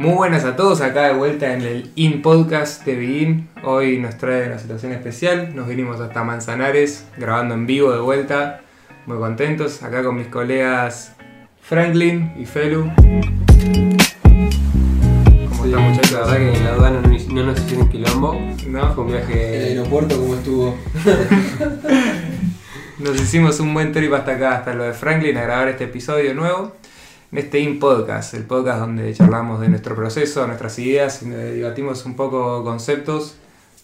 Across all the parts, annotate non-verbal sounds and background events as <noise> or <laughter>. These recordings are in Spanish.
Muy buenas a todos, acá de vuelta en el In Podcast de Begin. Hoy nos trae una situación especial. Nos vinimos hasta Manzanares, grabando en vivo de vuelta. Muy contentos, acá con mis colegas Franklin y Felu. ¿Cómo están muchachos? La verdad que en la aduana no, no nos hicieron quilombo. ¿No? Fue un ¿El viaje. aeropuerto cómo estuvo? <laughs> Nos hicimos un buen trip hasta acá, hasta lo de Franklin, a grabar este episodio nuevo. En este In Podcast, el podcast donde charlamos de nuestro proceso, nuestras ideas y debatimos un poco conceptos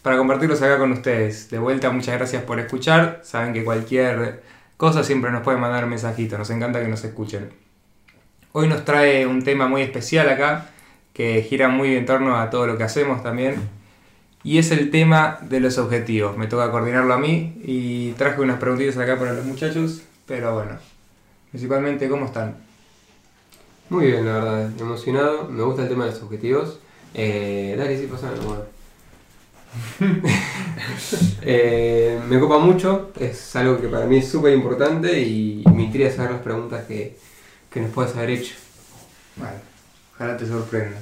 para compartirlos acá con ustedes. De vuelta, muchas gracias por escuchar. Saben que cualquier cosa siempre nos pueden mandar un mensajito, nos encanta que nos escuchen. Hoy nos trae un tema muy especial acá, que gira muy en torno a todo lo que hacemos también. Y es el tema de los objetivos. Me toca coordinarlo a mí y traje unas preguntitas acá para los muchachos. Pero bueno, principalmente, ¿cómo están? Muy bien, la verdad. Emocionado. Me gusta el tema de los objetivos. Eh, dale, sí, pasa bueno. <laughs> Eh, me copa mucho. Es algo que para mí es súper importante y me intriga saber las preguntas que, que nos puedas haber hecho. Vale, ojalá te sorprenda.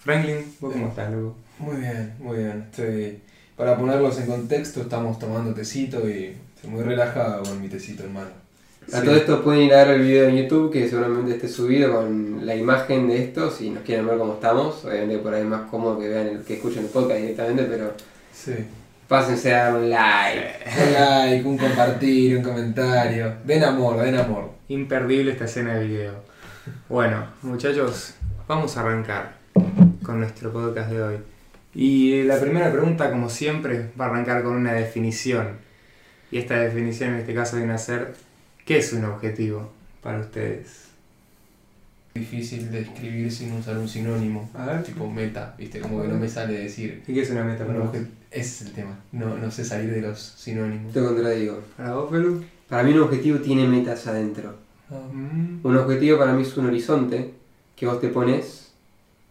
Franklin, ¿vos cómo estás, loco? Muy bien, muy bien. Estoy... Para ponerlos en contexto, estamos tomando tecito y estoy muy relajado con mi tecito en mano. A Sí. todo esto pueden ir a ver el video en YouTube que seguramente esté subido con la imagen de esto si nos quieren ver cómo estamos. Obviamente por ahí es más cómodo que vean el, que escuchen el podcast directamente, pero Sí. pásense a dar un like. Un like, un compartir, un comentario. Den amor, den amor. Imperdible esta escena de video. Bueno, muchachos, vamos a arrancar con nuestro podcast de hoy. Y la primera pregunta, como siempre, va a arrancar con una definición. Y esta definición en este caso viene a ser, ¿qué es un objetivo para ustedes? Difícil de escribir sin usar un sinónimo. A ver. Tipo meta, viste, como que no me sale decir. ¿Y qué es una meta para Un vos? Ese es el tema. No, no sé salir de los sinónimos. Te contradigo. ¿Para vos, Felu? Para mí un objetivo tiene metas adentro. Mm, Un objetivo para mí es un horizonte que vos te pones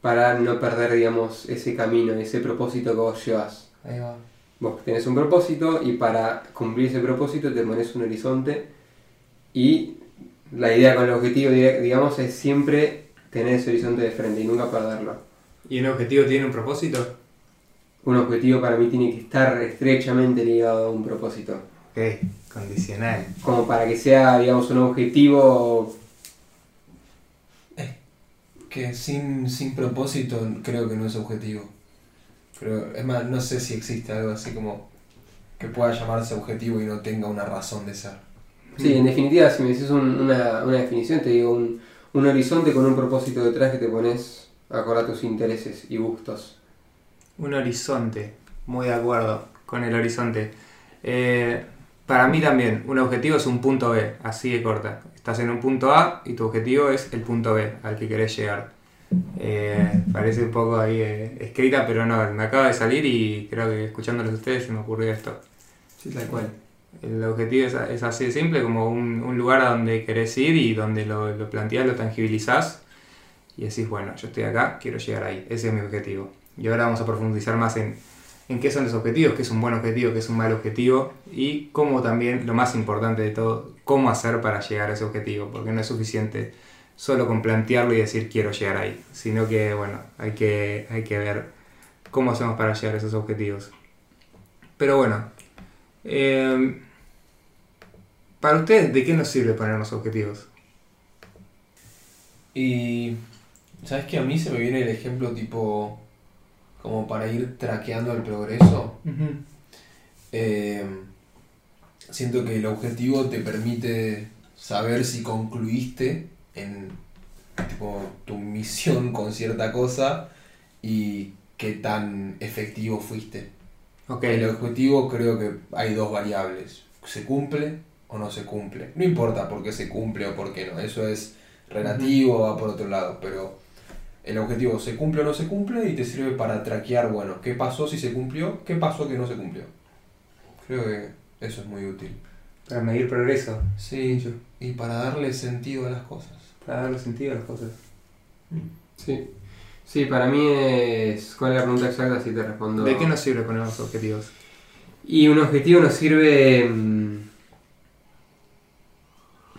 para no perder, digamos, ese camino, ese propósito que vos llevas. Ahí va. Vos tenés un propósito y para cumplir ese propósito te pones un horizonte y la idea con el objetivo, digamos, es siempre tener ese horizonte de frente y nunca perderlo. ¿Y un objetivo tiene un propósito? Un objetivo para mí tiene que estar estrechamente ligado a un propósito. Ok, condicional. Como para que sea, digamos, un objetivo Que sin, sin propósito creo que no es objetivo. Pero es más, no sé si existe algo así como que pueda llamarse objetivo y no tenga una razón de ser. Sí, en definitiva, si me decís un- una, una definición, te digo un, un horizonte con un propósito detrás que te pones acorde a tus intereses y gustos. Un horizonte, muy de acuerdo con el horizonte. Eh, para mí también, un objetivo es un punto B, así de corta. Estás en un punto A y tu objetivo es el punto B al que querés llegar. Eh, parece un poco ahí eh, escrita, pero no, me acaba de salir y creo que escuchándolos a ustedes se me ocurrió esto. Sí, tal cual. El objetivo es, es así de simple, como un, un lugar a donde querés ir y donde lo, lo planteás, lo tangibilizás y decís, bueno, yo estoy acá, quiero llegar ahí, ese es mi objetivo. Y ahora vamos a profundizar más en, en qué son los objetivos, qué es un buen objetivo, qué es un mal objetivo y cómo también, lo más importante de todo, cómo hacer para llegar a ese objetivo, porque no es suficiente solo con plantearlo y decir quiero llegar ahí, sino que, bueno, hay que, hay que ver cómo hacemos para llegar a esos objetivos. Pero bueno, eh, para ustedes, ¿de qué nos sirve ponernos objetivos? Y ¿sabes que a mí se me viene el ejemplo tipo como para ir traqueando el progreso? Eh, siento que el objetivo te permite saber si concluiste en tipo, tu misión con cierta cosa y qué tan efectivo fuiste. Ok, El objetivo creo que hay dos variables. ¿Se cumple o no se cumple? No importa por qué se cumple o por qué no. Eso es relativo, va por otro lado. Pero el objetivo se cumple o no se cumple y te sirve para traquear, bueno, qué pasó si se cumplió, qué pasó que no se cumplió. Creo que eso es muy útil. para medir progreso, Sí, y para darle sentido a las cosas. para darle sentido a las cosas. Sí. Sí, para mí es. ¿Cuál es la pregunta exacta? Si te respondo. ¿De qué nos sirve ponernos objetivos? Y un objetivo nos sirve. mm,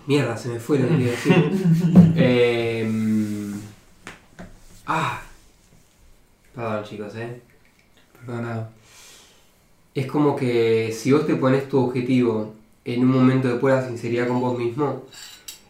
Mierda, se me fue lo que quería decir. <laughs> Eh, Ah. Perdón, chicos, eh. Perdonado. Es como que si vos te pones tu objetivo en un momento de pura sinceridad con vos mismo,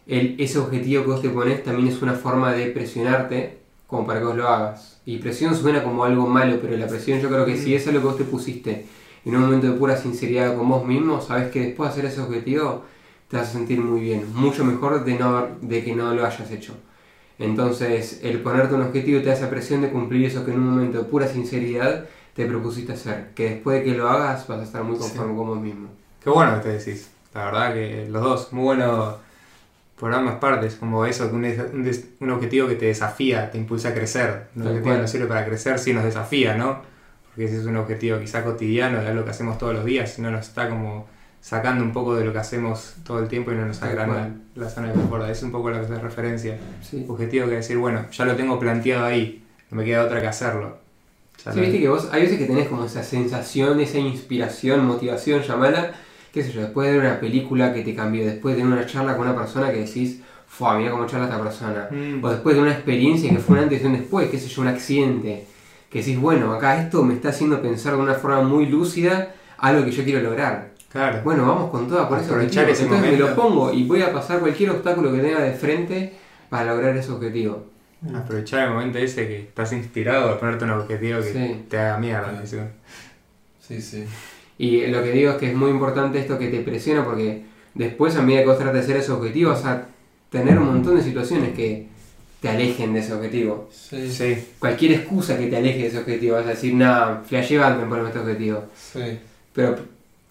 el, ese objetivo que vos te pones también es una forma de presionarte como para que vos lo hagas. Y presión suena como algo malo, pero la presión yo creo que si eso es lo que vos te pusiste en un momento de pura sinceridad con vos mismo, sabes que después de hacer ese objetivo te vas a sentir muy bien, mucho mejor de, no, de que no lo hayas hecho. Entonces, el ponerte un objetivo te da esa presión de cumplir eso que en un momento de pura sinceridad te propusiste hacer. Que después de que lo hagas vas a estar muy conforme con vos mismo. Qué bueno que te decís. La verdad que los dos, muy bueno por ambas partes. Como eso, un, un un objetivo que te desafía, te impulsa a crecer. Un Tal objetivo cual. no sirve para crecer si nos desafía, ¿no? Porque ese es un objetivo quizá cotidiano, de algo que hacemos todos los días, si no nos está como sacando un poco de lo que hacemos todo el tiempo y no nos agranda la zona de confort. Es un poco lo que hace referencia. Sí. Objetivo que decir, bueno, ya lo tengo planteado ahí, no me queda otra que hacerlo. Ya Sí, lo- viste que vos, hay veces que tenés como esa sensación, esa inspiración, motivación, llamala, qué sé yo, después de ver una película que te cambió, después de tener una charla con una persona que decís, fua, mira cómo charla esta persona. Mm. O después de una experiencia que fue un antes y un después, qué sé yo, un accidente. Que decís, bueno, acá esto me está haciendo pensar de una forma muy lúcida algo que yo quiero lograr. Claro. Bueno, vamos con toda por ese Entonces me lo momento. pongo y voy a pasar cualquier obstáculo que tenga de frente para lograr ese objetivo. Aprovechar el momento ese que estás inspirado a ponerte un objetivo que Sí. te haga mierda. ¿sí? Sí, sí. Y lo que digo es que es muy importante esto que te presiona porque después a medida que vos trates de hacer ese objetivo vas a tener un montón de situaciones que te alejen de ese objetivo. Sí, sí. Sí. Cualquier excusa que te aleje de ese objetivo, vas a decir, nada, flashe Batman por este objetivo. Pero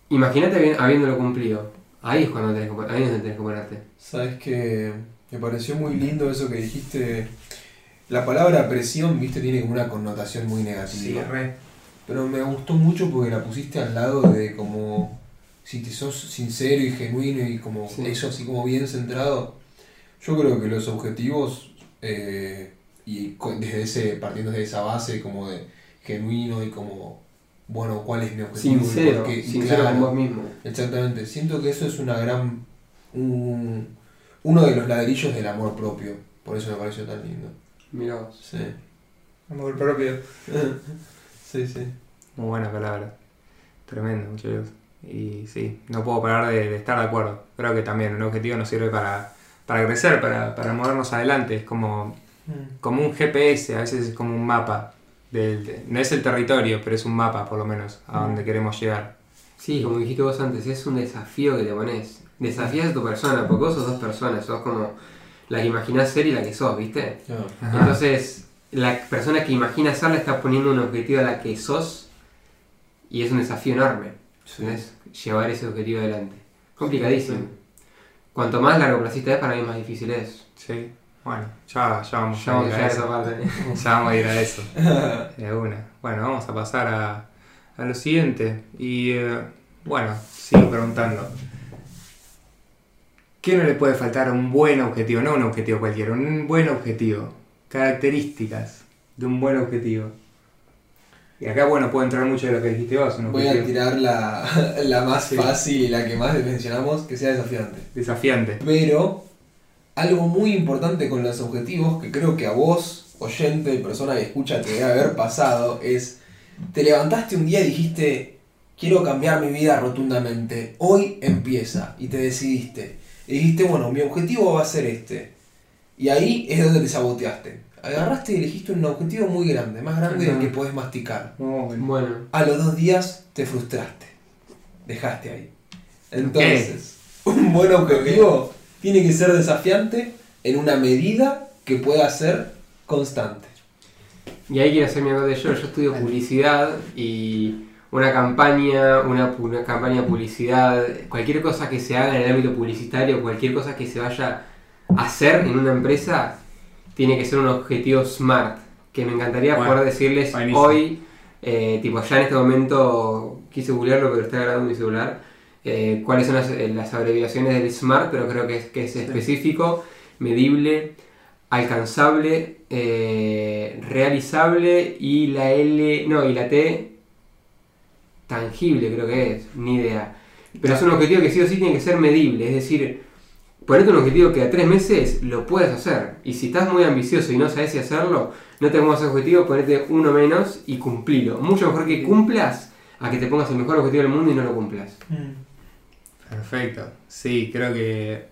imagínate habi- habiéndolo cumplido. Ahí es cuando tenés que, ahí es donde tenés que ponerte. Sabes que me pareció muy lindo eso que dijiste. La palabra presión, viste, tiene como una connotación muy negativa. re. Pero me gustó mucho porque la pusiste al lado de como si te sos sincero y genuino y como Sí. eso así como bien centrado. Yo creo que los objetivos eh, y desde ese partiendo de esa base como de genuino y como bueno cuál es mi objetivo y Sincero, por qué. Y sincero claro, con vos mismo. Exactamente. Siento que eso es una gran un- uno de los ladrillos del amor propio. Por eso me pareció tan lindo. Mirá vos. Sí. Amor propio. <laughs> sí, sí. Muy buena palabra. Tremendo, muchachos. Y sí, no puedo parar de, de estar de acuerdo. Creo que también un objetivo nos sirve para, para crecer, para, para movernos adelante. Es como, como un GPS, a veces es como un mapa. Del, de- no es el territorio, pero es un mapa por lo menos a donde queremos llegar. Sí, como dijiste vos antes, es un desafío que te pones. Desafías a tu persona, porque vos sos dos personas, sos como la que imaginás ser y la que sos, ¿viste? Ajá. Entonces, la persona que imagina ser le está poniendo un objetivo a la que sos y es un desafío enorme. Sí. Llevar ese objetivo adelante. Complicadísimo. Cuanto más largo placista es, para mí más difícil es. Sí. Bueno, ya, ya vamos, Ya vamos a a esa parte. <laughs> Ya vamos a ir a eso. <laughs> De una. Bueno, vamos a pasar a, a lo siguiente. Y eh, bueno, sigo preguntando. ¿Qué no le puede faltar a un buen objetivo? No un objetivo cualquiera, un buen objetivo. Características de un buen objetivo. Y acá, bueno, puede entrar mucho de lo que dijiste vos. Un Voy a tirar la, la más Sí. fácil y la que más mencionamos, que sea desafiante. desafiante. Pero algo muy importante con los objetivos, que creo que a vos, oyente, persona que escucha, te debe haber pasado, es, te levantaste un día y dijiste, quiero cambiar mi vida rotundamente, hoy empieza, y te decidiste. Y dijiste, bueno, mi objetivo va a ser este. Y ahí es donde te saboteaste. Agarraste y elegiste un objetivo muy grande, más grande del que podés masticar. Bueno. Bueno, A los dos días te frustraste. Dejaste ahí. Entonces, un buen objetivo tiene que ser desafiante en una medida que pueda ser constante. y ahí quiero hacer mi de yo. Yo estudio publicidad y una campaña, una, una campaña de publicidad, cualquier cosa que se haga en el ámbito publicitario, cualquier cosa que se vaya a hacer en una empresa, tiene que ser un objetivo SMART. Que me encantaría Bueno, poder decirles buenísimo. hoy, eh, tipo ya en este momento, quise googlearlo pero está grabando mi celular, eh, cuáles son las, eh, las abreviaciones del SMART, pero creo que es, que es específico, medible, alcanzable, eh, realizable y la L, no, y la T, tangible creo que es, ni idea. Pero es un objetivo que sí o sí tiene que ser medible, es decir, ponete un objetivo que a tres meses lo puedes hacer. Y si estás muy ambicioso y no sabes si hacerlo, no te pongas objetivo, ponete uno menos y cumplilo. Mucho mejor que cumplas a que te pongas el mejor objetivo del mundo y no lo cumplas. Perfecto. Sí, creo que.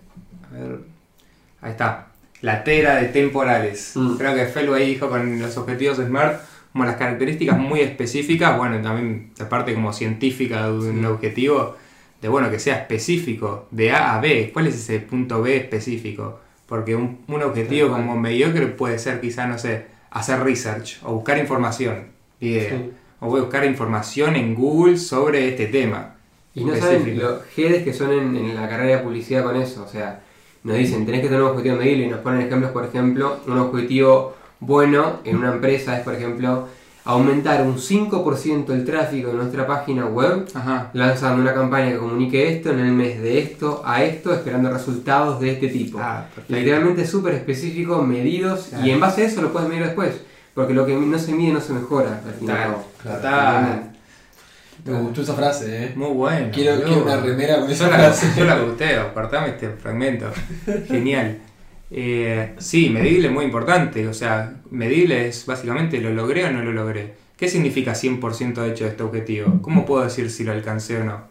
A ver. Ahí está. La tera de temporales. Mm. Creo que Felu ahí dijo con los objetivos SMART, como las características muy específicas, bueno, también la parte como científica de un objetivo, de bueno, que sea específico, de A a B. ¿Cuál es ese punto B específico? Porque un, un objetivo como mediocre puede ser quizá, no sé, hacer research o buscar información. Idea. Sí. O voy a buscar información en Google sobre este tema. Y no saben específico. los GEDES que son en, en la carrera de publicidad con eso. O sea, nos dicen, tenés que tener un objetivo medible y nos ponen ejemplos, por ejemplo, un objetivo bueno en una empresa es, por ejemplo, aumentar un 5% el tráfico de nuestra página web Ajá. lanzando una campaña que comunique esto en el mes de esto a esto, esperando resultados de este tipo. Ah. Literalmente súper específico, medidos, Claro. y en base a eso lo puedes medir después. Porque lo que no se mide no se mejora, al fin y al Total, cabo. total. Me gustó esa frase, ¿eh? Muy bueno. Quiero, quiero una remera con Yo esa la, frase. yo la gusteo, cortame este fragmento. <laughs> Genial. Eh, sí, medible es muy importante. O sea, medible es básicamente lo logré o no lo logré. ¿Qué significa 100% hecho de este objetivo? ¿Cómo puedo decir si lo alcancé o no?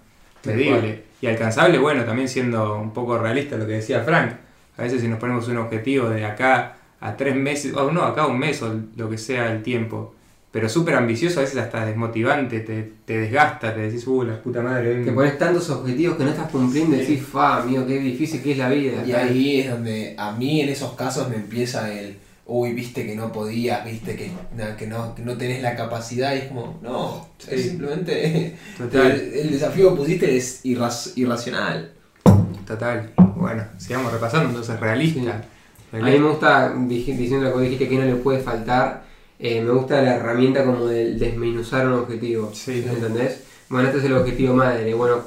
Medible. Y alcanzable, bueno, también siendo un poco realista lo que decía Frank. A veces si nos ponemos un objetivo de acá a tres meses, o no, acá a un mes o lo que sea el tiempo, pero súper ambicioso, a veces hasta desmotivante, te, te desgasta, te decís, uh, la puta madre. hoy Te pones tantos objetivos que no estás cumpliendo y decís, fa, amigo, qué difícil que es la vida. Y ahí es donde a mí en esos casos me empieza el, uy, viste que no podías, viste que, que, no, que no tenés la capacidad y es como, no, es simplemente Total. el, el desafío que pusiste es irras- irracional. Total. Bueno, sigamos repasando entonces realista. A mí me gusta, diciendo lo que dijiste, que no le puede faltar, eh, me gusta la herramienta como de desmenuzar un objetivo. Sí. ¿Entendés? Bueno, este es el objetivo madre. Bueno,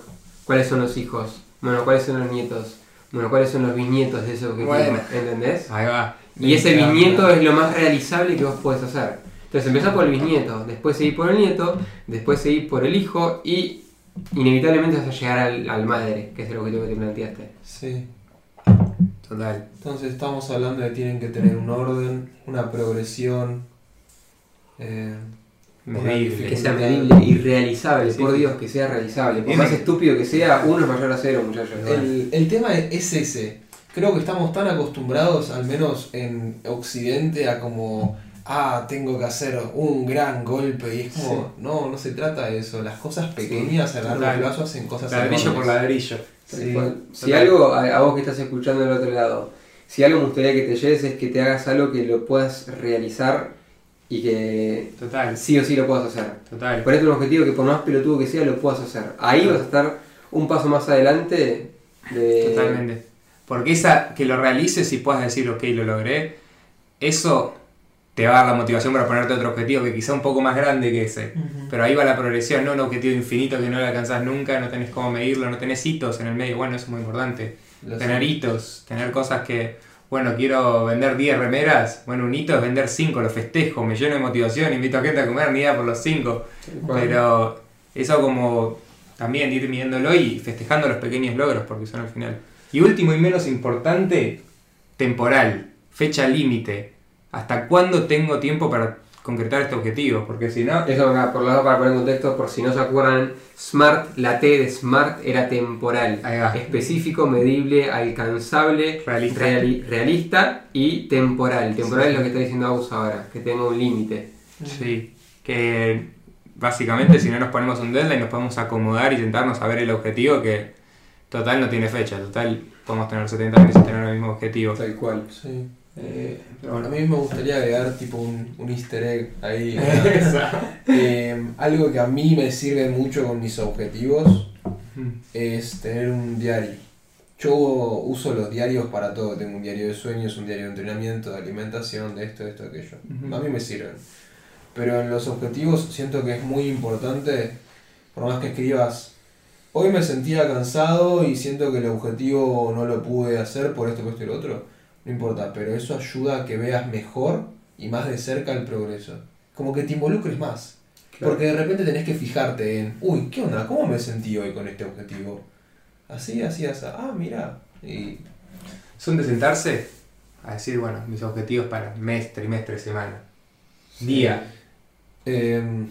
¿cuáles son los hijos? Bueno, ¿cuáles son los nietos? Bueno, ¿cuáles son los bisnietos de ese objetivo? Bueno. ¿Entendés? Ahí va. Y ese bisnieto es lo más realizable que vos podés hacer. Entonces empezás por el bisnieto, después seguís por el nieto, después seguís por el hijo y inevitablemente vas a llegar al, al madre, que es el objetivo que te planteaste. Sí. Total. Entonces estamos hablando de que tienen que tener un orden, una progresión. Eh, Medible. Que sea medible y realizable, Sí. por Dios, que sea realizable. Por más que- estúpido que sea, uno es mayor a cero, muchachos. El, el tema es ese. Creo que estamos tan acostumbrados, al menos en Occidente, a como, ah, tengo que hacer un gran golpe. Y es como, no, no se trata de eso. Las cosas pequeñas a largo plazo hacen cosas Ladrillo por enormes. ladrillo. Sí, cual. Si total. algo, a, a vos que estás escuchando del otro lado, si algo me gustaría que te lleves es que te hagas algo que lo puedas realizar y que Total. sí o sí lo puedas hacer. Total. Ponete un objetivo que por más pelotudo que sea lo puedas hacer. Ahí vas a estar un paso más adelante de... Totalmente. Porque esa, que lo realices y puedas decir, ok, lo logré, eso te va a dar la motivación para ponerte otro objetivo que quizá un poco más grande que ese. Pero ahí va la progresión, no un objetivo infinito que no lo alcanzás nunca, no tenés cómo medirlo, no tenés hitos en el medio. Bueno, eso es muy importante. Tener hitos, tener cosas que, bueno, quiero vender 10 remeras. Bueno, un hito es vender 5, lo festejo, me lleno de motivación, invito a gente a comer, ni idea por los 5. Tal cual. Pero eso como también ir midiéndolo y festejando los pequeños logros porque son al final. Y último y menos importante, temporal, fecha límite. ¿Hasta cuándo tengo tiempo para concretar este objetivo? Porque si no... Eso acá, por lo menos para poner en contexto, por si no se acuerdan, SMART, la T de SMART era temporal. Específico, medible, alcanzable, Realista. reali- realista y temporal. Temporal es lo que está diciendo Agus ahora, que tenga un límite. Sí, que básicamente si no nos ponemos un deadline nos podemos acomodar y sentarnos a ver el objetivo que total no tiene fecha, total podemos tener 70 años y tener el mismo objetivo. Tal cual. Sí. Eh, pero A bueno. mí me gustaría agregar tipo un, un easter egg ahí. <laughs> Eh, algo que a mí me sirve mucho con mis objetivos es tener un diario. Yo uso los diarios para todo. Tengo un diario de sueños, un diario de entrenamiento, de alimentación, de esto, de esto, de aquello. A mí me sirven. Pero en los objetivos siento que es muy importante, por más que escribas, hoy me sentía cansado y siento que el objetivo no lo pude hacer por esto, por esto y lo otro. No importa, pero eso ayuda a que veas mejor y más de cerca el progreso. Como que te involucres más. Claro. Porque de repente tenés que fijarte en, uy, ¿qué onda? ¿Cómo me sentí hoy con este objetivo? Así, así, así. Ah, mira. Y ¿Son de sentarse a decir, bueno, mis objetivos para mes, trimestre, semana, día? Em,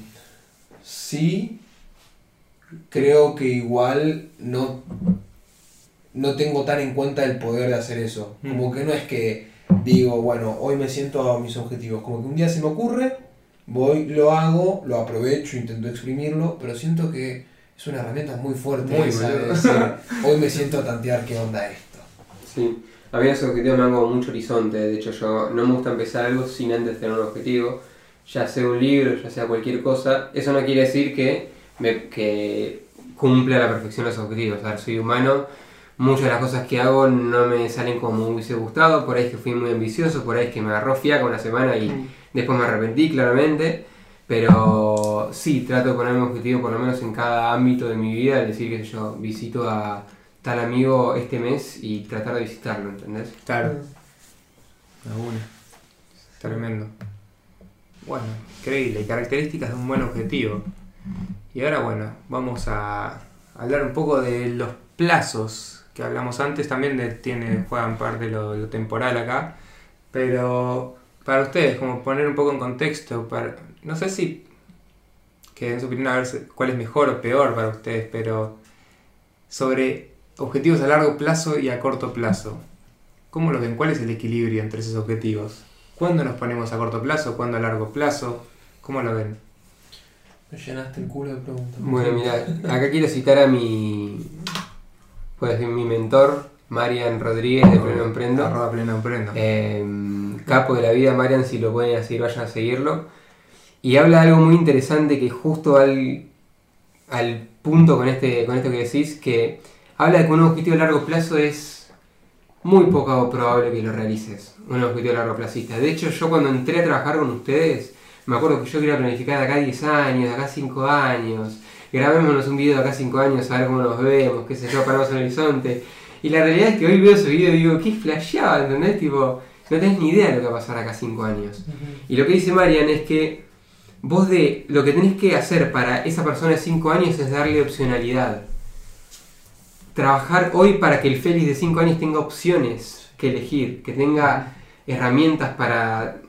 sí, creo que igual no, no tengo tan en cuenta el poder de hacer eso. Mm. Como que no es que digo, bueno, hoy me siento a mis objetivos. Como que un día se me ocurre, voy, lo hago, lo aprovecho, intento exprimirlo, pero siento que es una herramienta muy fuerte. Muy esa de boludo. decir, <laughs> hoy me siento a tantear qué onda esto. Sí, a mí los objetivos me dan como mucho horizonte, de hecho yo no me gusta empezar algo sin antes tener un objetivo, ya sea un libro, ya sea cualquier cosa, eso no quiere decir que, me, que cumpla a la perfección los objetivos, a ver, soy humano, muchas de las cosas que hago no me salen como me hubiese gustado, por ahí es que fui muy ambicioso, por ahí es que me agarró fiaca una semana y después me arrepentí claramente, pero sí, trato de ponerme objetivo por lo menos en cada ámbito de mi vida, es decir que yo visito a tal amigo este mes y tratar de visitarlo, ¿entendés? Claro. A una. Tremendo. Bueno, increíble. Características de un buen objetivo. Y ahora, bueno, vamos a hablar un poco de los plazos que hablamos antes. También de- tiene, juegan parte lo, lo temporal acá. Pero para ustedes, como poner un poco en contexto, para, no sé si que en su opinión a ver cuál es mejor o peor para ustedes, pero sobre objetivos a largo plazo y a corto plazo. ¿Cómo lo ven? ¿Cuál es el equilibrio entre esos objetivos? ¿Cuándo nos ponemos a corto plazo? ¿Cuándo a largo plazo? ¿Cómo lo ven? Me llenaste el culo de preguntas. Bueno, mira, <laughs> acá quiero citar a mi, pues, mi mentor, Marian Rodríguez de Pleno Emprendo. Arroba pleno emprendo. Eh, capo de la vida, Marian, si lo pueden seguir, vayan a seguirlo. Y habla de algo muy interesante que justo al, al punto con, este, con esto que decís, que habla de que un objetivo a largo plazo es muy poco probable que lo realices, un objetivo a largo placista. De hecho, yo cuando entré a trabajar con ustedes, me acuerdo que yo quería planificar de acá 10 años, de acá 5 años, grabémonos un video de acá 5 años, a ver cómo nos vemos, qué sé yo, paramos en el horizonte. Y la realidad es que hoy veo ese video y digo, qué flasheaba, ¿entendés? Tipo, no tenés ni idea de lo que va a pasar acá 5 años. Y lo que dice Marian es que vos de lo que tenés que hacer para esa persona de 5 años es darle opcionalidad. Trabajar hoy para que el Félix de 5 años tenga opciones que elegir, que tenga herramientas para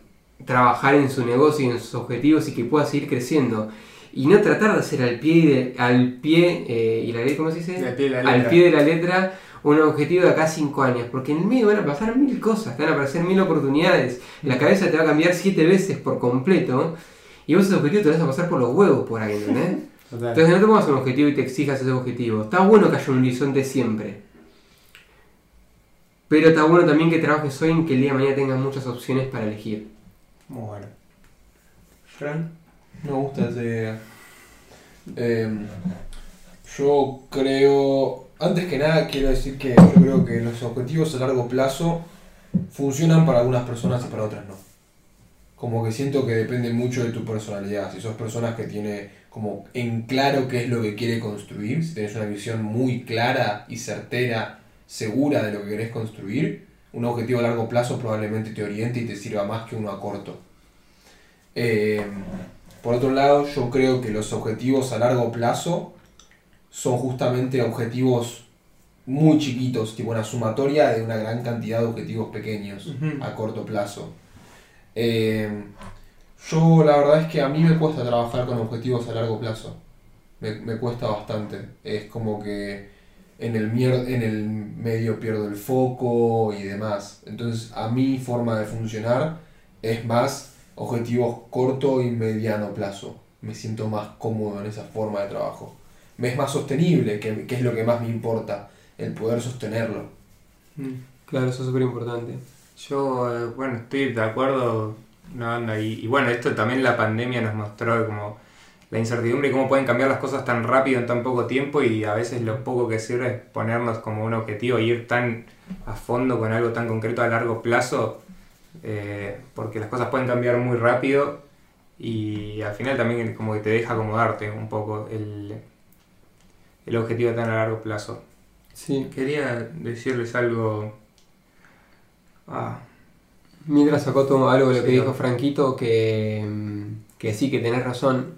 trabajar en su negocio y en sus objetivos y que pueda seguir creciendo. Y no tratar de hacer al pie, de- al pie eh, y la ley, ¿cómo se dice? Al pie de la al letra. pie de la letra un objetivo de acá a 5 años, porque en el medio van a pasar mil cosas, te van a aparecer mil oportunidades, la cabeza te va a cambiar siete veces por completo, y vos ese objetivo te lo vas a pasar por los huevos por ahí, ¿entendés? <laughs> Total. Entonces no te pongas un objetivo y te exijas ese objetivo. Está bueno que haya un horizonte siempre. Pero está bueno también que trabajes hoy en que el día de mañana tengas muchas opciones para elegir. Muy bueno. Fran, me gusta esa idea. Em, yo creo, antes que nada quiero decir que yo creo que los objetivos a largo plazo funcionan para algunas personas y para otras no. Como que siento que depende mucho de tu personalidad. Si sos personas que tiene como en claro qué es lo que quiere construir, si tenés una visión muy clara y certera, segura de lo que querés construir, un objetivo a largo plazo probablemente te oriente y te sirva más que uno a corto. Eh, por otro lado, yo creo que los objetivos a largo plazo son justamente objetivos muy chiquitos, tipo una sumatoria de una gran cantidad de objetivos pequeños a corto plazo. Eh, yo la verdad es que a mí me cuesta trabajar con objetivos a largo plazo. Me, me cuesta bastante. Es como que en el, mier- en el medio pierdo el foco y demás. Entonces a mi forma de funcionar es más objetivos corto y mediano plazo. Me siento más cómodo en esa forma de trabajo. Me es más sostenible, que, que es lo que más me importa, el poder sostenerlo. Mm. Claro, eso es súper importante. Yo, eh, bueno, estoy de acuerdo, una banda, y, y bueno, esto también la pandemia nos mostró como la incertidumbre y cómo pueden cambiar las cosas tan rápido en tan poco tiempo y a veces lo poco que sirve es ponernos como un objetivo e ir tan a fondo con algo tan concreto a largo plazo, eh, porque las cosas pueden cambiar muy rápido y al final también como que te deja acomodarte un poco el, el objetivo tan a largo plazo. Sí. Quería decirles algo... Ah, Mientras acoto algo de lo que dijo. Franquito, que, mm, que sí, que tenés razón.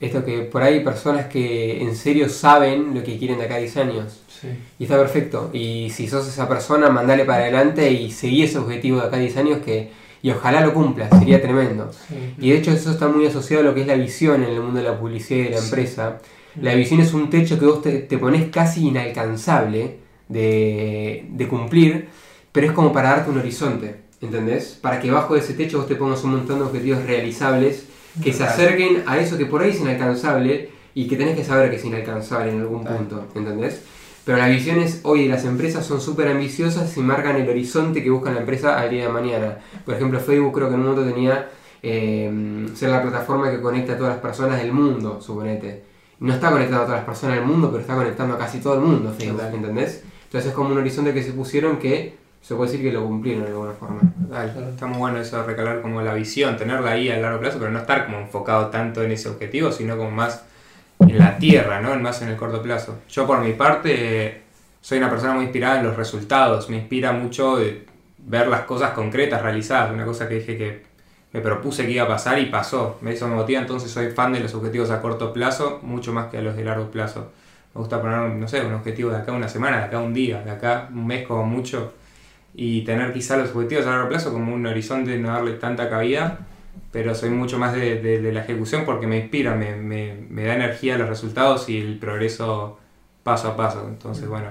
Esto que por ahí hay personas que en serio saben lo que quieren de acá a 10 años. Sí. Y está perfecto. Y si sos esa persona, mandale para adelante y seguí ese objetivo de acá a 10 años que, y ojalá lo cumpla, sería tremendo. Sí. Y de hecho eso está muy asociado a lo que es la visión en el mundo de la publicidad y de la Sí. empresa. La visión es un techo que vos te, te pones casi inalcanzable de, de cumplir, pero es como para darte un horizonte, ¿entendés? Para que bajo de ese techo vos te pongas un montón de objetivos realizables que se acerquen a eso que por ahí es inalcanzable y que tenés que saber que es inalcanzable en algún punto, ¿entendés? Pero las visiones hoy de las empresas son súper ambiciosas y marcan el horizonte que busca la empresa al día de mañana. Por ejemplo, Facebook creo que en un momento tenía eh, ser la plataforma que conecta a todas las personas del mundo, suponete. No está conectando a todas las personas del mundo, pero está conectando a casi todo el mundo, Facebook. ¿entendés? Entonces es como un horizonte que se pusieron que se puede decir que lo cumplieron de alguna forma. Claro. Está muy bueno eso de recalar como la visión, tenerla ahí a largo plazo, pero no estar como enfocado tanto en ese objetivo, sino como más en la tierra, ¿no? Más en el corto plazo. Yo por mi parte soy una persona muy inspirada en los resultados, me inspira mucho eh, ver las cosas concretas realizadas, una cosa que dije que me propuse que iba a pasar y pasó, eso me motiva, entonces soy fan de los objetivos a corto plazo, mucho más que a los de largo plazo. Me gusta poner, no sé, un objetivo de acá una semana, de acá un día, de acá un mes como mucho y tener quizá los objetivos a largo plazo como un horizonte, no darle tanta cabida, pero soy mucho más de, de- de la ejecución porque me inspira, me, me- me da energía los resultados y el progreso paso a paso. Entonces, bueno,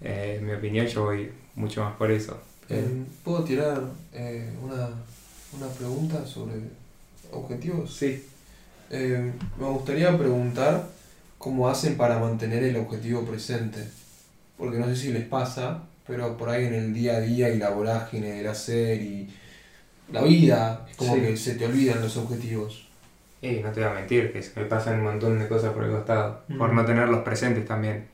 eh, en mi opinión yo voy mucho más por eso. Eh, ¿Puedo tirar eh, una, una pregunta sobre objetivos? Sí. Eh, me gustaría preguntar cómo hacen para mantener el objetivo presente. Porque no sé si les pasa, pero por ahí en el día a día y la vorágine del hacer y la vida, es como Sí. que se te olvidan los objetivos. Y no te voy a mentir, que se me pasan un montón de cosas por el costado, por no tenerlos presentes también.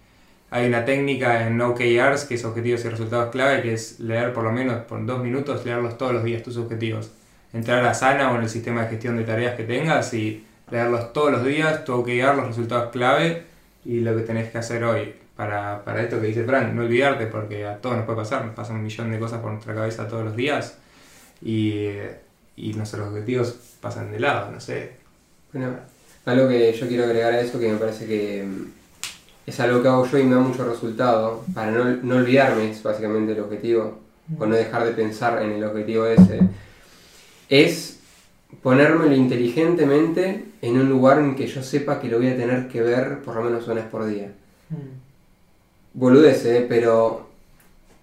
Hay una técnica en OKRs que es objetivos y resultados clave, que es leer por lo menos por dos minutos, leerlos todos los días, tus objetivos. Entrar a Sana o en el sistema de gestión de tareas que tengas y leerlos todos los días, tu OKR, los resultados clave y lo que tenés que hacer hoy. Para, para esto que dice Frank, no olvidarte porque a todos nos puede pasar, nos pasan un millón de cosas por nuestra cabeza todos los días y, y nuestros objetivos pasan de lado, no sé, Bueno, algo que yo quiero agregar a eso que me parece que mm, es algo que hago yo y me da mucho resultado, para no, no olvidarme, es básicamente el objetivo, o no dejar de pensar en el objetivo ese, es ponérmelo inteligentemente en un lugar en que yo sepa que lo voy a tener que ver por lo menos una vez por día. Boludez, eh, pero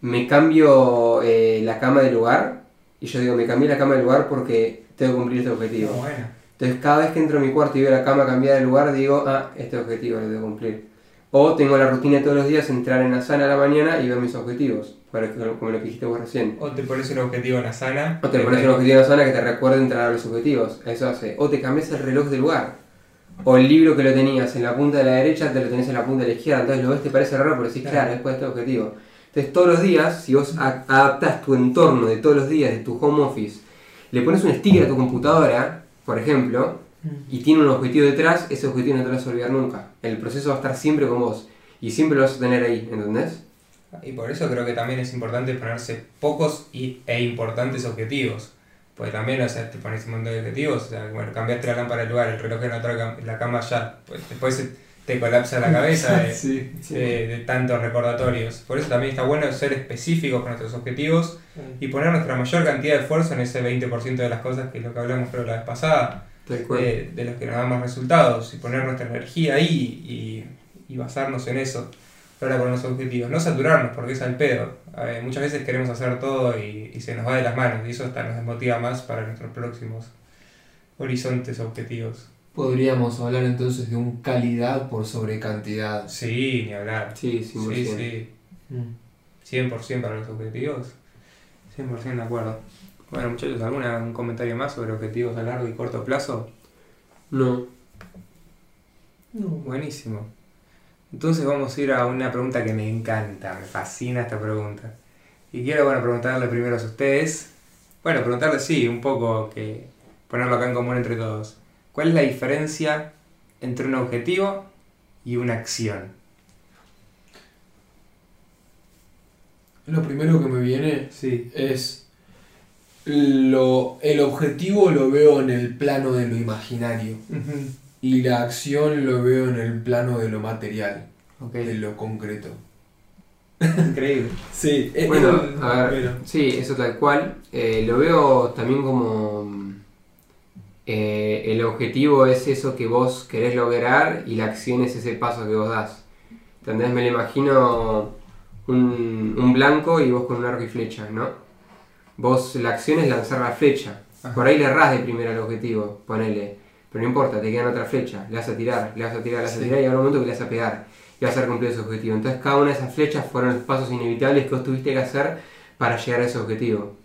me cambio eh, la cama de lugar y yo digo, me cambié la cama de lugar porque tengo que cumplir este objetivo. Bueno. Entonces cada vez que entro a mi cuarto y veo la cama cambiada de lugar, digo, ah, este objetivo lo debo cumplir. O tengo la rutina de todos los días, entrar en la sala a la mañana y ver mis objetivos, para que- como lo que dijiste vos recién. O te pones un objetivo en la sana. O te pones un objetivo en la zona que te recuerde entrar a los objetivos, eso hace. O te cambias el reloj de lugar. O el libro que lo tenías en la punta de la derecha te lo tenés en la punta de la izquierda, entonces lo ves, te parece raro, pero sí, Claro. claro, después de este objetivo. Entonces todos los días, si vos adaptás tu entorno de todos los días, de tu home office, le pones un sticker a tu computadora, por ejemplo, y tiene un objetivo detrás, ese objetivo no te lo vas a olvidar nunca. El proceso va a estar siempre con vos y siempre lo vas a tener ahí, ¿entendés? Y por eso creo que también es importante ponerse pocos y, e importantes objetivos. Porque también, o sea, te pones un montón de objetivos, o sea, bueno, cambiaste la lámpara del lugar, el reloj en otra cam- la cama ya, pues después te colapsa la cabeza <laughs> de, Sí. de- de tantos recordatorios. Por eso también está bueno ser específicos con nuestros objetivos y poner nuestra mayor cantidad de esfuerzo en ese 20% de las cosas que es lo que hablamos creo la vez pasada. Tal cual. de, de los que nos dan más resultados y poner nuestra energía ahí y, y basarnos en eso para con los objetivos. No saturarnos porque es al pedo. Eh, muchas veces queremos hacer todo y, y se nos va de las manos y eso hasta nos desmotiva más para nuestros próximos horizontes objetivos. Podríamos hablar entonces de un calidad por sobre cantidad. Sí, ni hablar. Sí, Sí, 100%. sí. 100% para los objetivos. 100% de acuerdo. Bueno muchachos, ¿alguna un comentario más sobre objetivos a largo y corto plazo? No. Buenísimo. Entonces vamos a ir a una pregunta que me encanta, me fascina esta pregunta. Y quiero, bueno, preguntarle primero a ustedes. Bueno, preguntarle, sí, un poco, que ponerlo acá en común entre todos. ¿Cuál es la diferencia entre un objetivo y una acción? Lo primero que me viene Sí. es lo, el objetivo lo veo en el plano de lo imaginario. Y la acción lo veo en el plano de lo material, de lo concreto. Increíble. <laughs> Sí, eh, Bueno, a ver, bueno. sí, eso tal cual. Eh, lo veo también como eh, el objetivo es eso que vos querés lograr y la acción es ese paso que vos das. ¿Entendés? Me lo imagino un, un blanco y vos con un arco y flecha, ¿no? Vos, la acción es lanzar la flecha. Ajá. Por ahí le errás de primero al objetivo, ponele. Pero no importa, te quedan otra flecha. Le vas a tirar, le vas a tirar, le vas a tirar y habrá un momento que le vas a pegar. Y vas a cumplido ese objetivo. Entonces cada una de esas flechas fueron los pasos inevitables que vos tuviste que hacer para llegar a ese objetivo.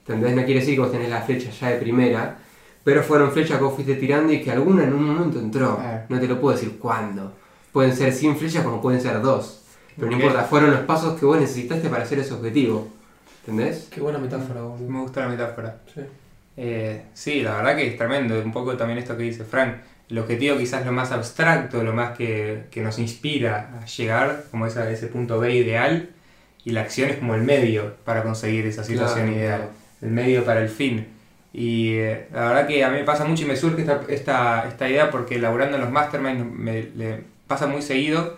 ¿Entendés? No quiere decir que vos tenés la flecha ya de primera, pero fueron flechas que vos fuiste tirando y que alguna en un momento entró. Claro. No te lo puedo decir cuándo. Pueden ser 100 flechas como pueden ser dos. Pero no importa, fueron los pasos que vos necesitaste para hacer ese objetivo. ¿Entendés? Qué buena metáfora, boludo. Me gusta la metáfora. Sí. Eh, sí, la verdad que es tremendo. Un poco también esto que dice Frank. El objetivo quizás lo más abstracto, lo más que, que nos inspira a llegar, como esa, ese punto B ideal. Y la acción es como el medio para conseguir esa situación Claro, ideal. claro. El medio para el fin. Y eh, la verdad que a mí me pasa mucho y me surge esta, esta, esta idea porque laburando en los masterminds me, le pasa muy seguido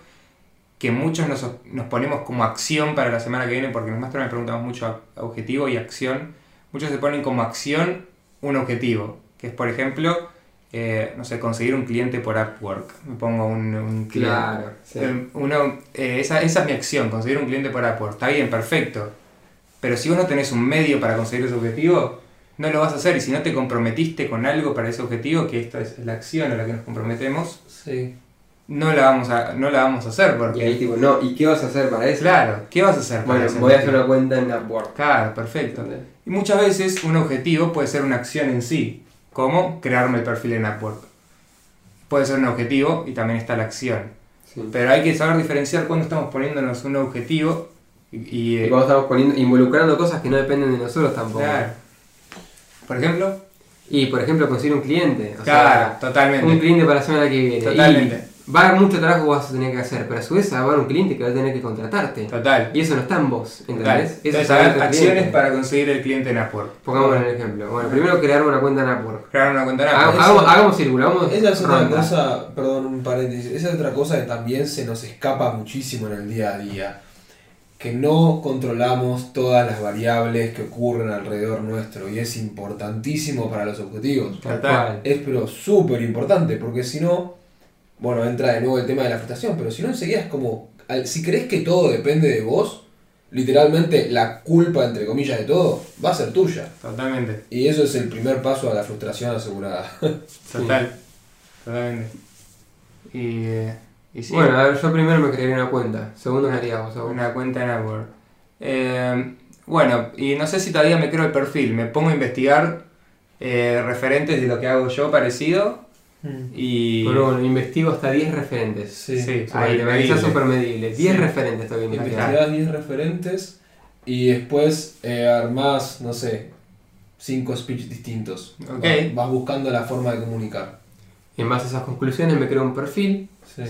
que muchos nos, nos ponemos como acción para la semana que viene, porque en los masterminds preguntamos mucho a- objetivo y acción. Muchos se ponen como acción un objetivo, que es por ejemplo, eh, no sé, conseguir un cliente por Upwork. Me pongo un, un cliente. Claro. sí. Eh, uno, eh, esa, esa es mi acción, conseguir un cliente por Upwork. Está bien, perfecto. Pero si vos no tenés un medio para conseguir ese objetivo, no lo vas a hacer. Y si no te comprometiste con algo para ese objetivo, que esta es la acción a la que nos comprometemos, Sí. No la vamos a, no la vamos a hacer. Y Porque, ahí tipo, no, ¿y qué vas a hacer para eso? claro, ¿qué vas a hacer para Bueno, voy a hacer una cuenta en Upwork. Claro, perfecto. ¿entendés? Y muchas veces un objetivo puede ser una acción en sí, como crearme el perfil en Upwork. Puede ser un objetivo y también está la acción. Sí. Pero hay que saber diferenciar cuando estamos poniéndonos un objetivo y, y, Y eh, cuando estamos poniendo, involucrando cosas que no dependen de nosotros tampoco. claro. Por ejemplo, Y por ejemplo, conseguir un cliente. O claro, sea, totalmente. un cliente para la semana que viene. Totalmente. Y va a haber mucho trabajo que vas a tener que hacer, pero a su vez va a haber un cliente que va a tener que contratarte. Total. Y eso no está en vos, Total. ¿entendés? Eso Entonces, es acciones cliente. para conseguir el cliente en Upwork. Pongamos un ejemplo. Bueno, primero crearme una cuenta en Upwork. Crear una cuenta en Hagamos, Upwork. hagamos, hagamos círculo, hagamos Esa es otra cosa, perdón, un paréntesis, esa es otra cosa que también se nos escapa muchísimo en el día a día. Que no controlamos todas las variables que ocurren alrededor nuestro y es importantísimo para los objetivos. Tal Total. Es pero súper importante porque si no, bueno, entra de nuevo el tema de la frustración, pero si no enseguida es como, al- si crees que todo depende de vos, literalmente la culpa, entre comillas, de todo va a ser tuya. Totalmente. Y eso es el primer paso a la frustración asegurada. <laughs> Total. Totalmente. Y, eh, y sí. Bueno, a ver, yo primero me crearía una cuenta. Segundo, ¿qué haríamos? Una cuenta en Upwork. Eh, bueno, y no sé si todavía me creo el perfil. Me pongo a investigar eh, referentes de lo que hago yo parecido. Y. Bueno, bueno, investigo hasta 10 referentes. Sí. sí, Ahí, te medible. está súper medible. 10 Sí. referentes tengo que investigar. Investigás 10 referentes y después eh, armás, no sé, 5 speech distintos. Ok. Vas, vas buscando la forma de comunicar. En base a esas conclusiones me creo un perfil. Sí,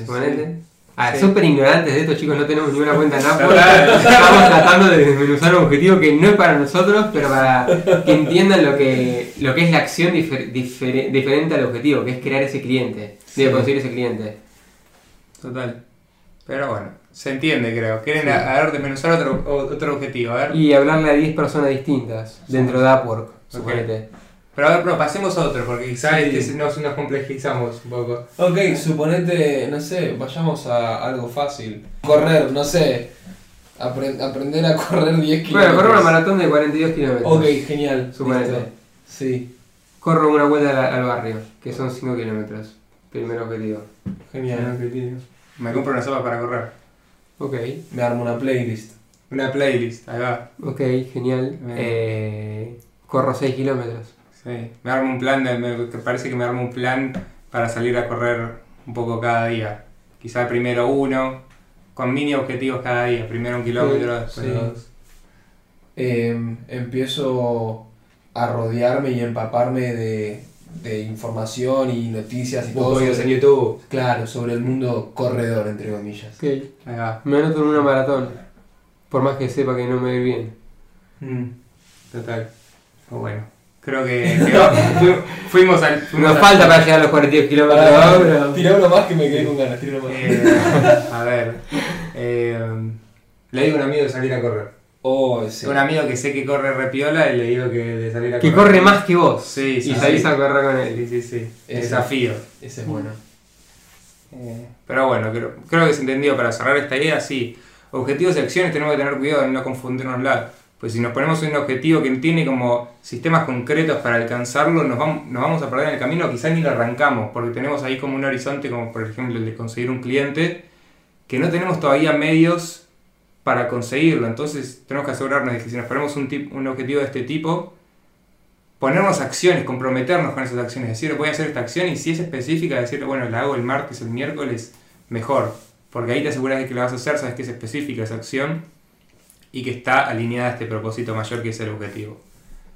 Ah, Sí. súper ignorantes de esto, chicos, no tenemos ninguna cuenta en. Total. Estamos tratando de desmenuzar un objetivo que no es para nosotros, pero para que entiendan lo que, lo que es la acción difer- difere- diferente al objetivo, que es crear ese cliente, Sí. de conseguir ese cliente. Total. Pero bueno, se entiende, creo. Quieren Sí. a, a ver, desmenuzar otro, otro objetivo. A ver. Y hablarle a 10 personas distintas dentro de Upwork, suponete. Pero a ver, pero pasemos a otro, porque quizás Sí. este nos, nos complejizamos un poco. Ok, suponete, no sé, vayamos a algo fácil. Correr, no sé. apre- aprender a correr 10 kilómetros. Bueno, corro una maratón de 42 kilómetros. Ok, genial. Suponete. listo. Sí, Corro una vuelta al, al barrio, que son 5 kilómetros. Primer objetivo. genial. Me compro una sopa para correr. Ok, Me armo una playlist. Una playlist, ahí va. ok, genial. Eh, corro 6 kilómetros. Sí. Me armo un plan, de, me, que parece que me armo un plan para salir a correr un poco cada día. Quizá primero uno, con mini objetivos cada día. Primero un kilómetro, después sí. dos. Eh, empiezo a rodearme y empaparme de, de información y noticias y todo. En YouTube. claro, sobre el mundo corredor, entre comillas. Ok. Ahí va. Me anoto en una maratón. Por más que sepa que no me va bien. Mm, Total. Bueno. Creo que, que va- fu- fuimos al. fuimos Nos al- falta para llegar a los 42 kilómetros de. Tira uno más que me quedé con ganas, tira uno más. Eh, a ver. eh, <laughs> le digo a un amigo de salir a correr. Oh, ese. Un amigo que sé que corre repiola y le digo que de salir a Que correr. corre más que vos. Sí, sí, Y salís sí. a correr con él. Sí, sí, sí. Ese. Desafío. Ese es bueno. Eh, pero bueno, creo, creo que se entendió. Para cerrar esta idea, sí. Objetivos y acciones tenemos que tener cuidado en no confundirnos la. Pues si nos ponemos un objetivo que tiene como sistemas concretos para alcanzarlo, nos vamos, nos vamos a perder en el camino, quizás ni lo arrancamos, porque tenemos ahí como un horizonte, como por ejemplo el de conseguir un cliente, que no tenemos todavía medios para conseguirlo. Entonces tenemos que asegurarnos de que si nos ponemos un, un objetivo de este tipo, ponernos acciones, comprometernos con esas acciones, decir, voy a hacer esta acción y si es específica, decir, bueno, la hago el martes, el miércoles, mejor, porque ahí te aseguras de que la vas a hacer, sabes que es específica esa acción y que está alineada a este propósito mayor que es el objetivo.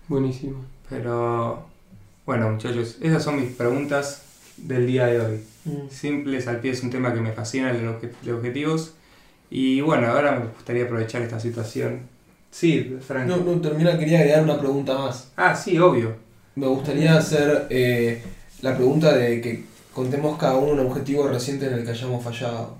Buenísimo. Pero, bueno, muchachos, esas son mis preguntas del día de hoy. Simples al pie es un tema que me fascina, el de objetivos. Y bueno, ahora me gustaría aprovechar esta situación. Sí, Frank. No, no, termina, quería agregar una pregunta más. Ah, sí, obvio. Me gustaría hacer eh, la pregunta de que contemos cada uno un objetivo reciente en el que hayamos fallado.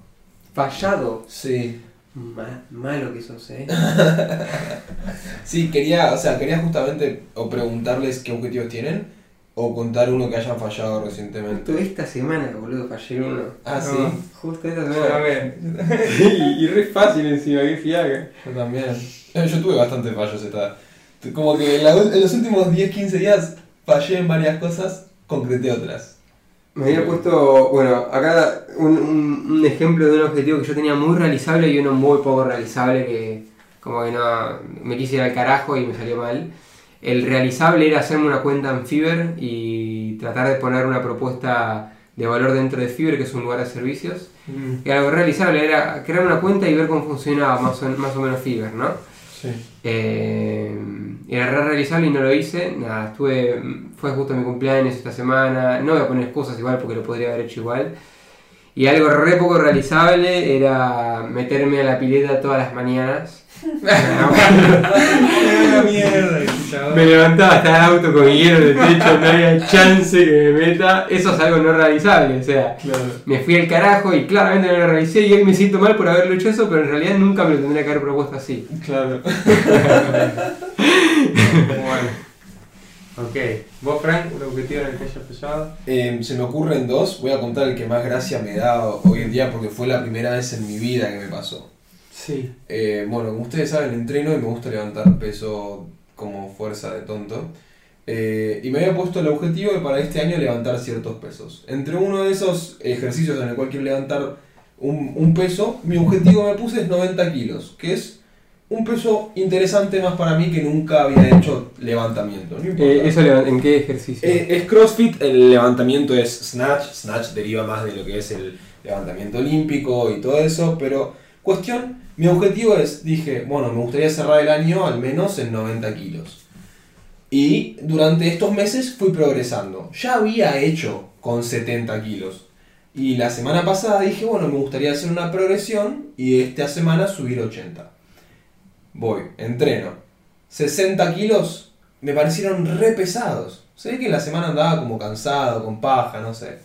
Fallado. Sí. Ma- malo que sos, eh. <laughs> Sí, quería, o sea, quería justamente o preguntarles qué objetivos tienen o contar uno que hayan fallado recientemente. Justo esta semana, boludo, fallé uno. Ah, sí. No. Justo esta semana. también. <laughs> y, y re fácil encima, qué fiaca. Yo también. Eh, Yo tuve bastantes fallos esta. Como que en, la en los últimos 10, 15 días fallé en varias cosas, concreté otras. Me había puesto, bueno, acá un, un- un ejemplo de un objetivo que yo tenía muy realizable y uno muy poco realizable que como que no, me quise ir al carajo y me salió mal. El realizable era hacerme una cuenta en Fiverr y tratar de poner una propuesta de valor dentro de Fiverr, que es un lugar de servicios. Y algo realizable era crear una cuenta y ver cómo funcionaba más o, más o menos Fiverr, ¿no? Sí. Eh, era re realizable y no lo hice. Nada, estuve. Fue justo mi cumpleaños esta semana. No voy a poner excusas igual porque lo podría haber hecho igual. Y algo re poco realizable era meterme a la pileta todas las mañanas. <laughs> me levantaba hasta el auto con hielo en el techo, no había chance que me meta. Eso es algo no realizable, o sea, Claro. me fui al carajo y claramente no lo realicé y hoy me siento mal por haberlo hecho eso, pero en realidad nunca me lo tendría que haber propuesto así. Claro. <laughs> bueno. Ok. ¿Vos, Frank, un objetivo en el que hayas fallado? Eh, se me ocurren dos, voy a contar el que más gracia me da hoy en día porque fue la primera vez en mi vida que me pasó. Sí. Eh, bueno, como ustedes saben, entreno y me gusta levantar peso como fuerza de tonto. Eh, y me había puesto el objetivo de para este año levantar ciertos pesos. Entre uno de esos ejercicios en el cual quiero levantar un, un peso, mi objetivo me puse es 90 kilos, que es un peso interesante más para mí que nunca había hecho levantamiento. No. Eh, ¿Eso leva- en qué ejercicio? Eh, es CrossFit, el levantamiento es snatch, snatch deriva más de lo que es el levantamiento olímpico y todo eso, pero cuestión, mi objetivo es, dije, bueno, me gustaría cerrar el año al menos en 90 kilos. Y durante estos meses fui progresando. Ya había hecho con 70 kilos. Y la semana pasada dije, bueno, me gustaría hacer una progresión y esta semana subir 80. Voy, entreno. 60 kilos me parecieron re pesados. Ve que la semana andaba como cansado, con paja, no sé.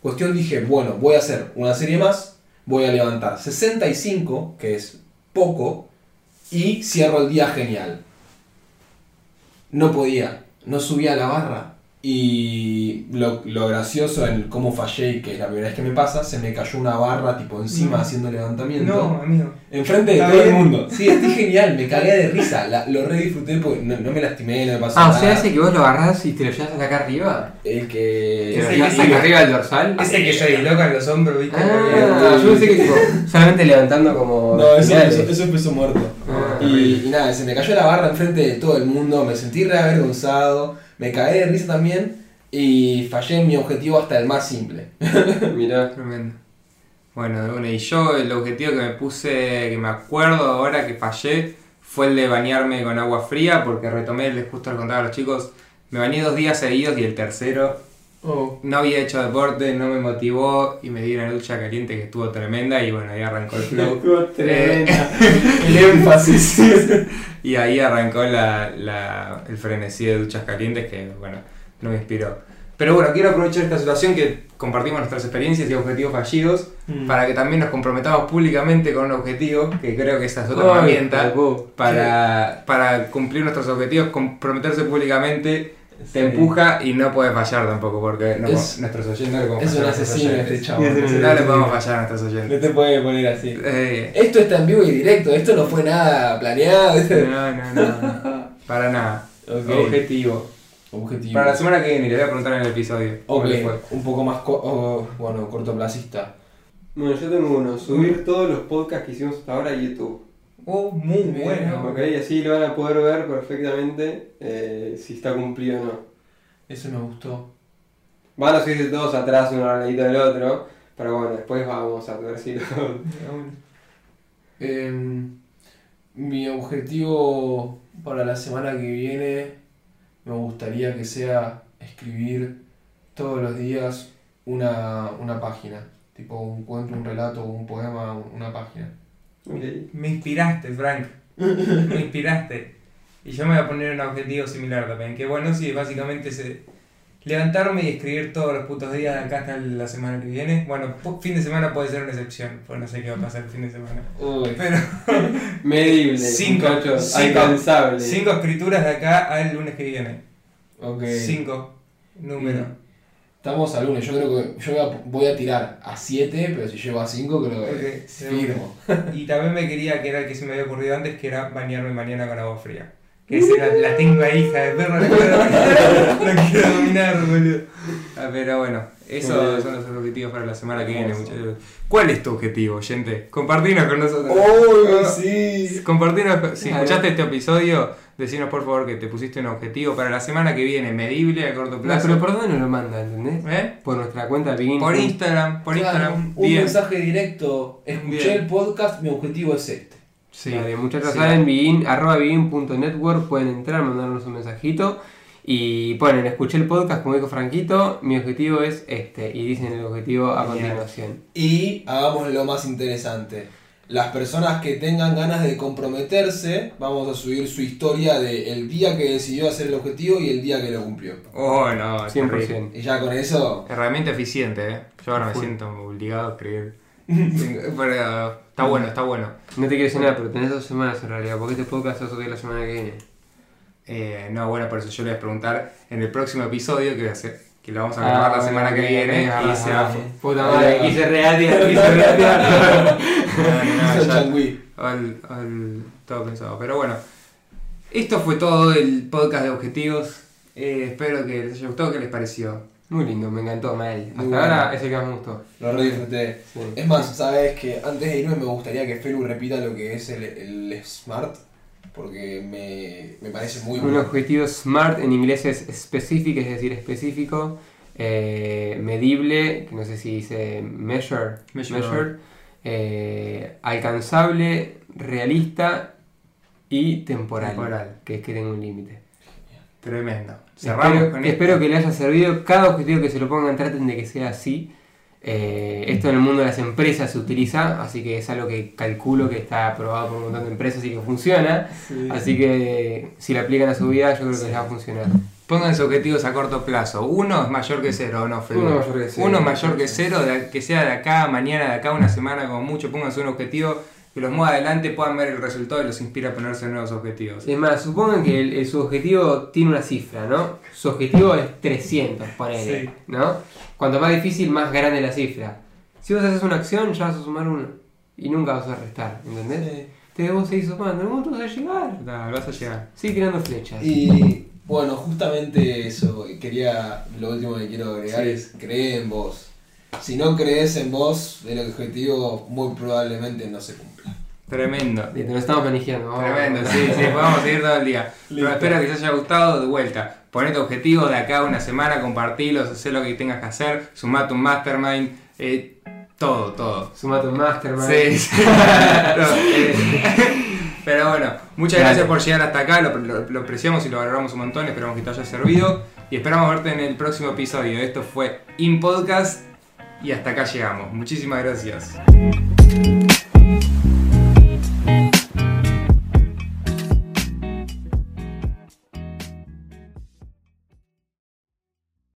Cuestión dije, bueno, voy a hacer una serie más, voy a levantar 65, que es poco, y cierro el día genial. No podía, no subía a la barra. Y lo, lo gracioso en cómo fallé, y que es la primera vez que me pasa, se me cayó una barra tipo encima No. haciendo levantamiento. No, amigo. Enfrente de Está todo el mundo. Sí, estoy genial, me cagué de risa. La- lo re disfruté porque no, no me lastimé, no me pasó ah, o nada. sea, ese que vos lo agarrás y te lo llevas hasta acá arriba. El ¿Te que. lo Ese llevas que- acá arriba del dorsal? Ese que se dislocan los hombros, ¿viste? Ah, yo pensé que tipo, solamente levantando como. No, eso, eso, eso empezó muerto. Ah, Y, y nada, se me cayó la barra enfrente de todo el mundo, me sentí re avergonzado, me cagué de risa también y fallé en mi objetivo hasta el más simple. <laughs> Mirá. Tremendo. Bueno, de una. Y yo el objetivo que me puse, que me acuerdo ahora que fallé, fue el de bañarme con agua fría, porque retomé, les justo les contaba a los chicos, me bañé dos días seguidos y el tercero Oh. No había hecho deporte, no me motivó y me di una ducha caliente que estuvo tremenda y bueno, ahí arrancó el <laughs> flow. Estuvo tremenda. <laughs> El énfasis. <laughs> Y ahí arrancó la, la- el frenesí de duchas calientes que, bueno, no me inspiró. Pero bueno, quiero aprovechar esta situación que compartimos nuestras experiencias y objetivos fallidos Mm. para que también nos comprometamos públicamente con un objetivo, que creo que esa es otra herramienta calvo. para, para cumplir nuestros objetivos, comprometerse públicamente te empuja y no puede fallar tampoco, porque no- Es- nuestros oyentes no le podemos Es un asesino este un No le podemos fallar a nuestros No oyentes. te puede poner así. Eh, Esto está en vivo y directo, esto no fue nada planeado. no, no, <laughs> no, no. Para nada. Objetivo. Objetivo. Para la semana que viene, le voy a preguntar en el episodio. ¿Cómo Ok, le fue? un poco más co- oh, bueno, cortoplacista. Bueno, yo tengo uno, subir todos los podcasts que hicimos hasta ahora a YouTube. Oh, muy bueno. Ok, así lo van a poder ver perfectamente eh, si está cumplido o no. Eso me gustó. Van a subirse todos atrás uno al ladito del otro, pero bueno, después vamos a ver si lo... <laughs> <laughs> Em, mi objetivo para la semana que viene me gustaría que sea escribir todos los días una, una página. Tipo un cuento, un relato, un poema, una página. Me inspiraste, Frank. Me inspiraste. Y yo me voy a poner un objetivo similar también. Que bueno, sí, básicamente es eh, levantarme y escribir todos los putos días de acá hasta la semana que viene. Bueno, fin de semana puede ser una excepción, pues no sé qué va a pasar el fin de semana. Uy, Pero <laughs> Medible, <laughs> Cinco, cinco, alcanzable. cinco escrituras de acá al lunes que viene. ok. Cinco. Número. Estamos al lunes, yo creo que yo voy a, tirar a 7, pero si llego a 5 creo que Ok, firmo. Y también me quería, que era el que se me había ocurrido antes, que era bañarme mañana con agua fría. Que esa la, la tengo ahí, hija de perro, la quiero dominar, la quiero dominar, boludo. Ah, pero bueno, esos son los objetivos para la semana que viene, muchachos. ¿Cuál es tu objetivo, gente? Compartinos con nosotros. ¡Uy, sí! Compartinos, con- si Claro. escuchaste este episodio, decinos por favor que te pusiste un objetivo para la semana que viene, medible, a corto No, plazo. pero por dónde nos lo manda, ¿entendés? ¿Eh? Por nuestra cuenta Begin. Por Instagram, por Claro, Instagram. un bien. mensaje directo. Escuché Bien. el podcast, mi objetivo es este. Sí. Muchachos, Sí. saben, begin, arroba pueden entrar, mandarnos un mensajito y ponen, escuché el podcast, como dijo Franquito, mi objetivo es este, y dicen el objetivo a Genial. continuación. Y hagamos lo más interesante. Las personas que tengan ganas de comprometerse, vamos a subir su historia del día que decidió hacer el objetivo y el día que lo cumplió. Oh, no, qué rico. 100%. Y ya con eso, Herramienta eficiente, ¿eh? Yo ahora me siento obligado a escribir. <laughs> Pero está bueno, está bueno. No te quiero decir nada, pero tenés dos semanas en realidad, porque este podcast se va a subir la semana que viene. Eh, no, bueno, por eso yo le voy a preguntar en el próximo episodio que, va a ser- que lo vamos a grabar la Ah, semana que viene ah, y se va. ah, Puta madre, quise reatear, quise reatear. <laughs> No, <laughs> ya- todo pensado. Pero bueno, esto fue todo el podcast de objetivos. Eh, espero que les haya gustado. ¿Qué les pareció? Muy lindo, me encantó, mal. Hasta bueno. ahora es el que más me gustó. Lo re disfruté. Sí. Es más, sabes que antes de irme me gustaría que Felu repita lo que es el, el SMART, porque me, me parece muy Un bueno. objetivo SMART en inglés es specific, es decir, específico, eh, medible, que no sé si dice measure, Measure. eh, alcanzable, realista y temporal, Temporal. que es que tenga un límite. Tremendo. Cerramos Espero, con espero esto. que le haya servido. Cada objetivo que se lo pongan traten de que sea así. Eh, esto en el mundo de las empresas se utiliza, así que es algo que calculo que está aprobado por un montón de empresas y que funciona. Así que si lo aplican a su vida, yo creo que les va a funcionar. Pónganse objetivos a corto plazo. Uno es mayor que cero, ¿o ¿no, Fede? Uno mayor que cero. Uno mayor que cero, que sea de acá, mañana, de acá, una semana, como mucho. Pónganse un objetivo que los mueva adelante, puedan ver el resultado y los inspira a ponerse nuevos objetivos. Es más, supongan que el- el- su objetivo tiene una cifra, ¿no? Su objetivo es 300, ponele, Sí. ¿no? Cuanto más difícil, más grande la cifra. Si vos haces una acción, ya vas a sumar uno. Y nunca vas a restar, ¿entendés? Entonces vos seguís sumando, momento vas a llegar. Da, vas a llegar. Sigue tirando flechas. Y bueno, justamente eso, quería, lo último que quiero agregar Sí. es cree en vos. Si no crees en vos, el objetivo muy probablemente no se cumpla. Tremendo. Listo, nos estamos manejando. Tremendo, sí, sí, podemos seguir todo el día. Pero espero que les haya gustado de vuelta. Ponete objetivos de acá a una semana, compartilos, haz lo que tengas que hacer, sumate un mastermind, eh, todo, todo. Sumate un mastermind. Sí, sí. <laughs> No, eh, pero bueno, muchas gracias por llegar hasta acá, lo, lo- lo apreciamos y lo valoramos un montón, esperamos que te haya servido. Y esperamos verte en el próximo episodio. Esto fue In Podcast y hasta acá llegamos. Muchísimas gracias.